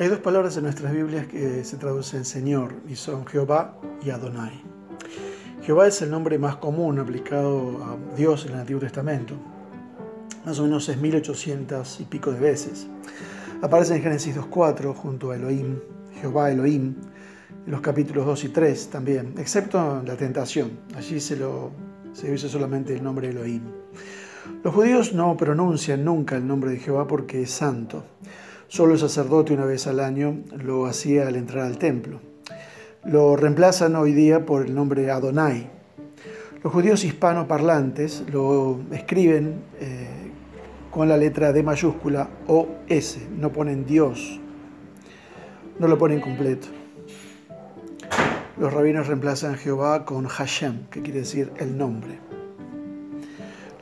Hay dos palabras en nuestras Biblias que se traducen Señor y son Jehová y Adonai. Jehová es el nombre más común aplicado a Dios en el Antiguo Testamento. Más o menos es 1800 y pico de veces. Aparece en Génesis 2.4 junto a Elohim, Jehová Elohim, en los capítulos 2 y 3 también, excepto en la tentación. Allí se, lo, se dice solamente el nombre Elohim. Los judíos no pronuncian nunca el nombre de Jehová porque es santo. Solo el sacerdote una vez al año lo hacía al entrar al templo. Lo reemplazan hoy día por el nombre Adonai. Los judíos hispanoparlantes lo escriben eh, con la letra D mayúscula o S, no ponen Dios, no lo ponen completo. Los rabinos reemplazan Jehová con Hashem, que quiere decir el nombre.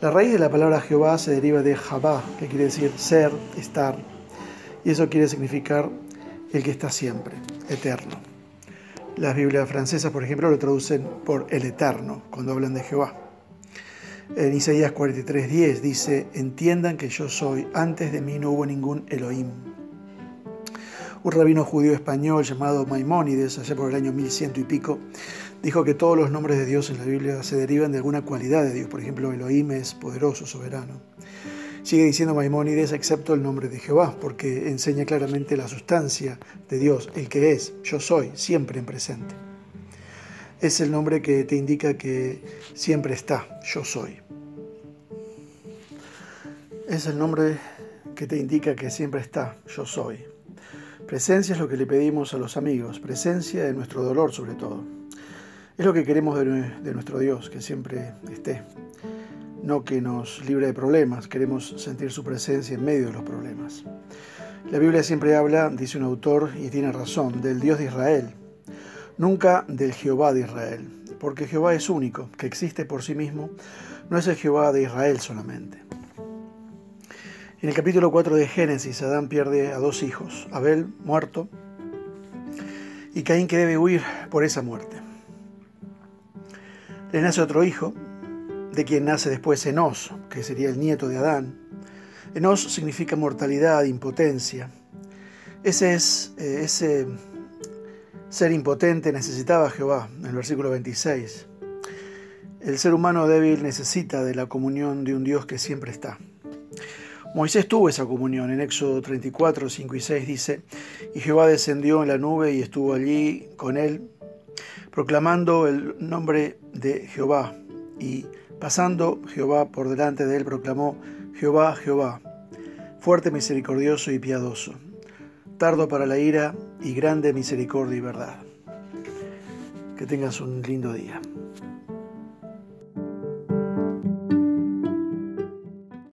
La raíz de la palabra Jehová se deriva de Jabá, que quiere decir ser, estar, y eso quiere significar el que está siempre, eterno. Las Biblias francesas, por ejemplo, lo traducen por el eterno cuando hablan de Jehová. En Isaías 43:10 dice, entiendan que yo soy, antes de mí no hubo ningún Elohim. Un rabino judío español llamado Maimónides, allá por el año 1100 y pico, dijo que todos los nombres de Dios en la Biblia se derivan de alguna cualidad de Dios. Por ejemplo, Elohim es poderoso, soberano. Sigue diciendo Maimónides, excepto el nombre de Jehová, porque enseña claramente la sustancia de Dios, el que es, yo soy, siempre en presente. Es el nombre que te indica que siempre está, yo soy. Es el nombre que te indica que siempre está, yo soy. Presencia es lo que le pedimos a los amigos, presencia de nuestro dolor sobre todo. Es lo que queremos de, de nuestro Dios, que siempre esté no que nos libre de problemas, queremos sentir su presencia en medio de los problemas. La Biblia siempre habla, dice un autor, y tiene razón, del Dios de Israel, nunca del Jehová de Israel, porque Jehová es único, que existe por sí mismo, no es el Jehová de Israel solamente. En el capítulo 4 de Génesis, Adán pierde a dos hijos, Abel muerto y Caín que debe huir por esa muerte. Le nace otro hijo, de quien nace después Enos, que sería el nieto de Adán. Enos significa mortalidad, impotencia. Ese es eh, ese ser impotente necesitaba a Jehová, en el versículo 26. El ser humano débil necesita de la comunión de un Dios que siempre está. Moisés tuvo esa comunión. En Éxodo 34, 5 y 6 dice, y Jehová descendió en la nube y estuvo allí con él, proclamando el nombre de Jehová y Pasando Jehová por delante de él, proclamó, Jehová, Jehová, fuerte, misericordioso y piadoso, tardo para la ira y grande misericordia y verdad. Que tengas un lindo día.